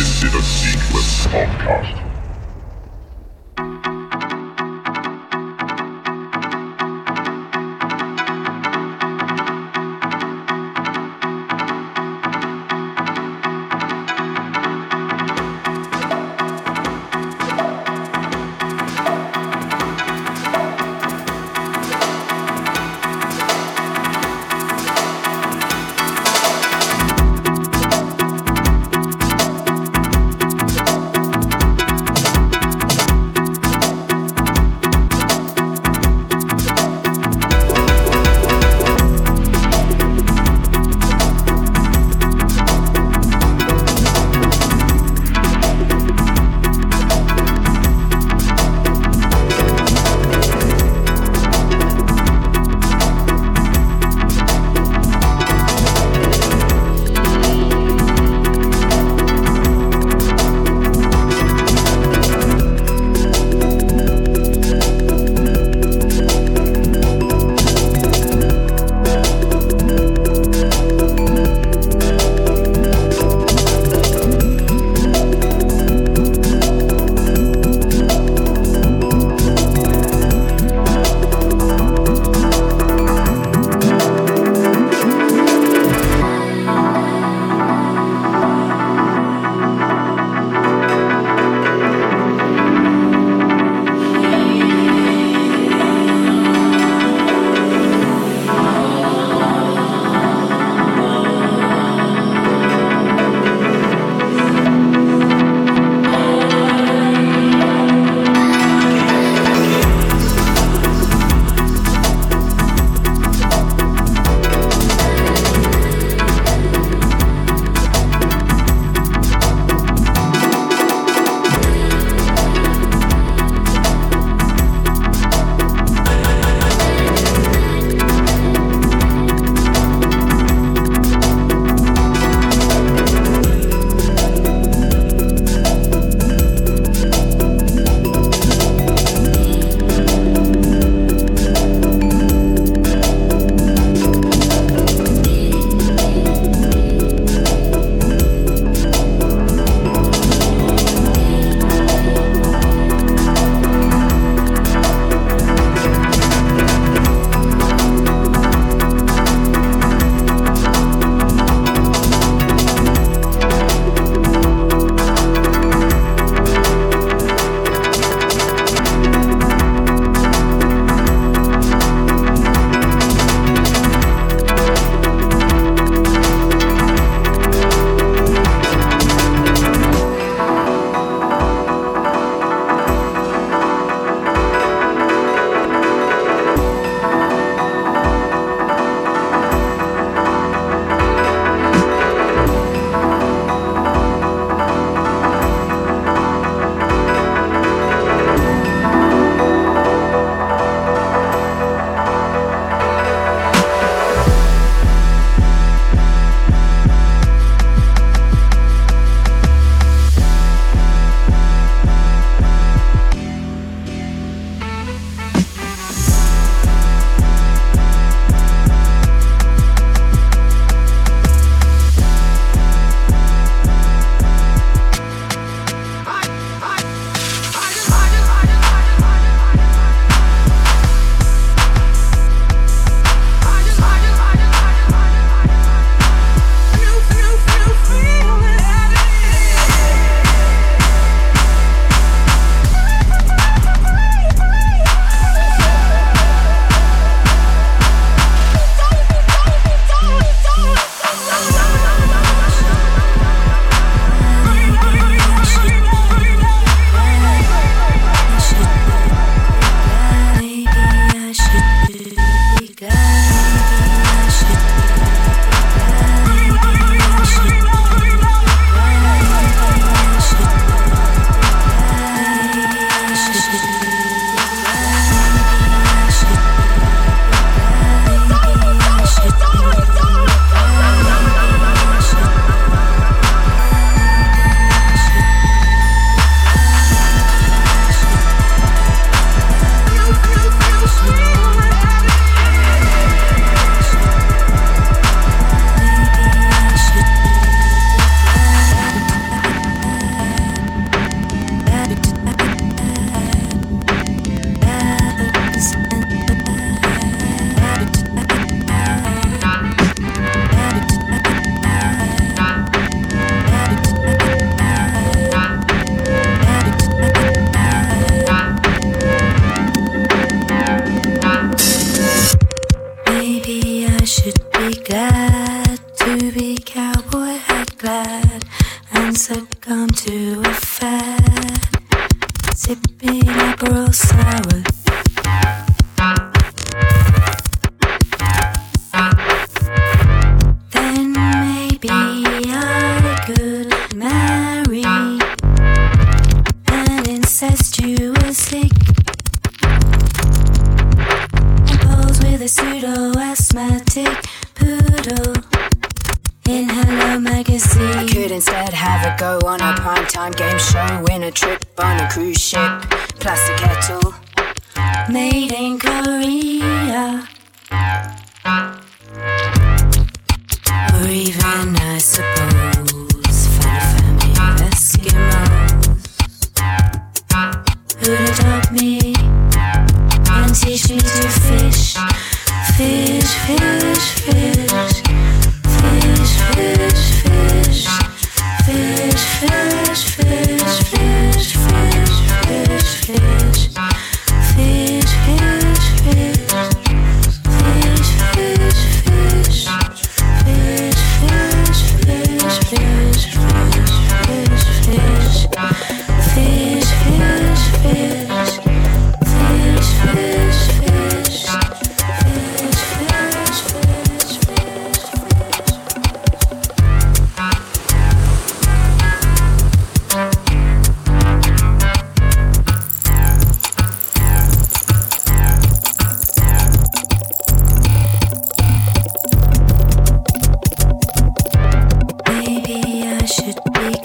This is a Sequence Podcast.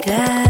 that.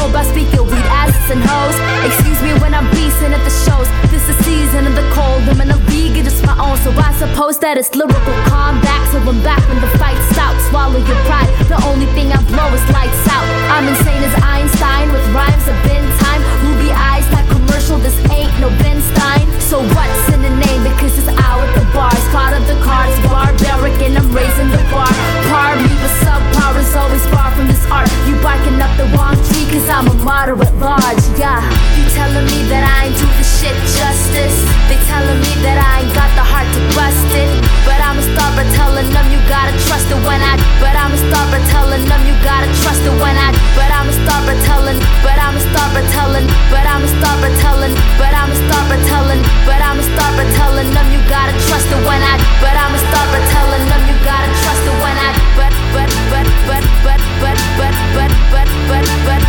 Hope I speak your weed asses and hoes. Excuse me when I'm beasting at the shows. This is season of the cold. I'm in a league, it's just my own. So I suppose that it's lyrical combat. So I'm back when the fight stops. Swallow your pride. The only thing I blow is lights out. I'm insane as Einstein with rhymes of been time. Ruby eyes, that commercial. This ain't no Ben Stein. So what's in the name? Because it's out at the bars. Part of the cards, barbaric, and I'm raising the bar. Par me, but subpar is always far from this art. You barking up the wrong tree. Cause I'm a martyr at large, yeah You telling me that I ain't do the shit justice They telling me that I ain't got the heart to bust it But I'ma start by telling them you gotta trust it when I But I'ma start by telling them you gotta trust it when I But I'ma start by telling But I'ma start by telling But I'ma start by telling But I'ma start by telling But I'ma start by telling them you gotta trust it when I But I'ma start by telling them you gotta trust it when I But but but but but but but but but but but